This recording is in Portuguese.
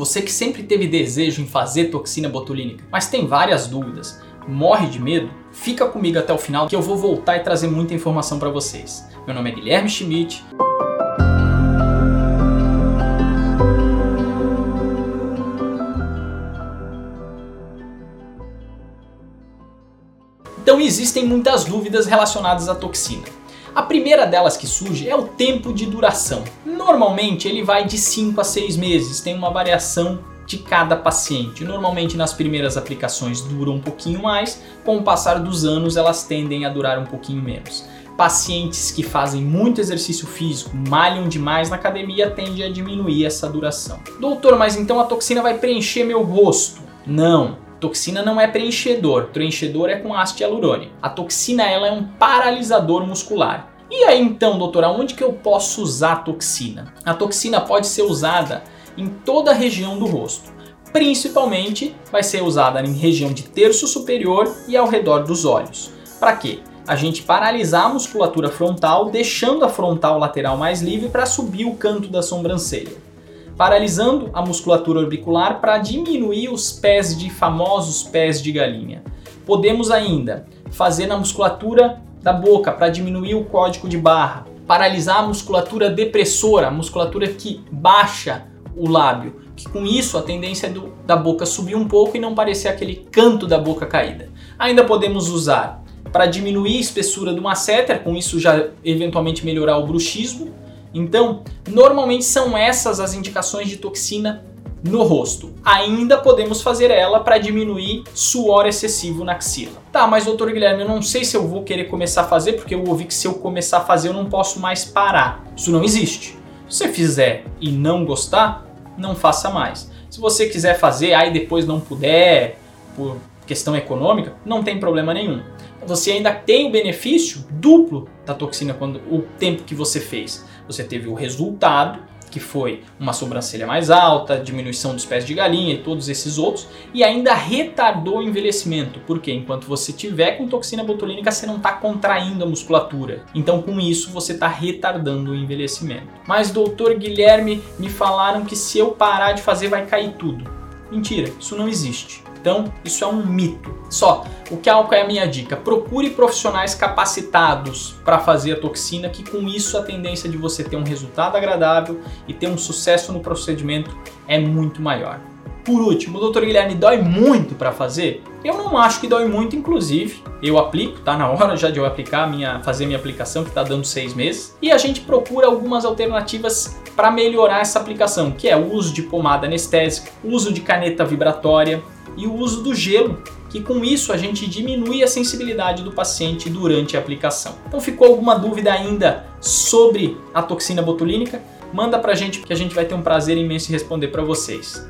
Você que sempre teve desejo em fazer toxina botulínica, mas tem várias dúvidas, morre de medo? Fica comigo até o final que eu vou voltar e trazer muita informação para vocês. Meu nome é Guilherme Schmidt. Então existem muitas dúvidas relacionadas à toxina. A primeira delas que surge é o tempo de duração. Normalmente ele vai de 5 a 6 meses, tem uma variação de cada paciente. Normalmente nas primeiras aplicações duram um pouquinho mais, com o passar dos anos elas tendem a durar um pouquinho menos. Pacientes que fazem muito exercício físico, malham demais na academia, tende a diminuir essa duração. Doutor, mas então a toxina vai preencher meu rosto? Não, Toxina não é preenchedor, preenchedor é com ácido hialurônico. A toxina ela é um paralisador muscular. E aí então, doutor, aonde que eu posso usar a toxina? A toxina pode ser usada em toda a região do rosto. Principalmente vai ser usada em região de terço superior e ao redor dos olhos. Para quê? A gente paralisar a musculatura frontal, deixando a frontal lateral mais livre para subir o canto da sobrancelha paralisando a musculatura orbicular para diminuir os pés de famosos pés de galinha. Podemos ainda fazer na musculatura da boca para diminuir o código de barra, paralisar a musculatura depressora, a musculatura que baixa o lábio, que com isso a tendência é do, da boca subir um pouco e não parecer aquele canto da boca caída. Ainda podemos usar para diminuir a espessura do masseter, com isso já eventualmente melhorar o bruxismo, então, normalmente são essas as indicações de toxina no rosto. Ainda podemos fazer ela para diminuir suor excessivo na axila. Tá, mas doutor Guilherme, eu não sei se eu vou querer começar a fazer, porque eu ouvi que se eu começar a fazer eu não posso mais parar. Isso não existe. Se você fizer e não gostar, não faça mais. Se você quiser fazer, aí depois não puder, por questão econômica, não tem problema nenhum. Você ainda tem o benefício duplo da toxina quando o tempo que você fez. Você teve o resultado, que foi uma sobrancelha mais alta, diminuição dos pés de galinha e todos esses outros, e ainda retardou o envelhecimento, porque enquanto você tiver com toxina botulínica, você não está contraindo a musculatura. Então, com isso, você está retardando o envelhecimento. Mas, doutor Guilherme, me falaram que se eu parar de fazer, vai cair tudo. Mentira, isso não existe. Então, isso é um mito. Só, o que é a minha dica? Procure profissionais capacitados para fazer a toxina, que com isso a tendência de você ter um resultado agradável e ter um sucesso no procedimento é muito maior. Por último, o Dr. Guilherme dói muito para fazer? Eu não acho que dói muito, inclusive. Eu aplico, tá na hora já de eu aplicar minha, fazer minha aplicação que está dando seis meses. E a gente procura algumas alternativas para melhorar essa aplicação, que é o uso de pomada anestésica, uso de caneta vibratória, e o uso do gelo, que com isso a gente diminui a sensibilidade do paciente durante a aplicação. Então ficou alguma dúvida ainda sobre a toxina botulínica? Manda pra gente que a gente vai ter um prazer imenso em responder para vocês.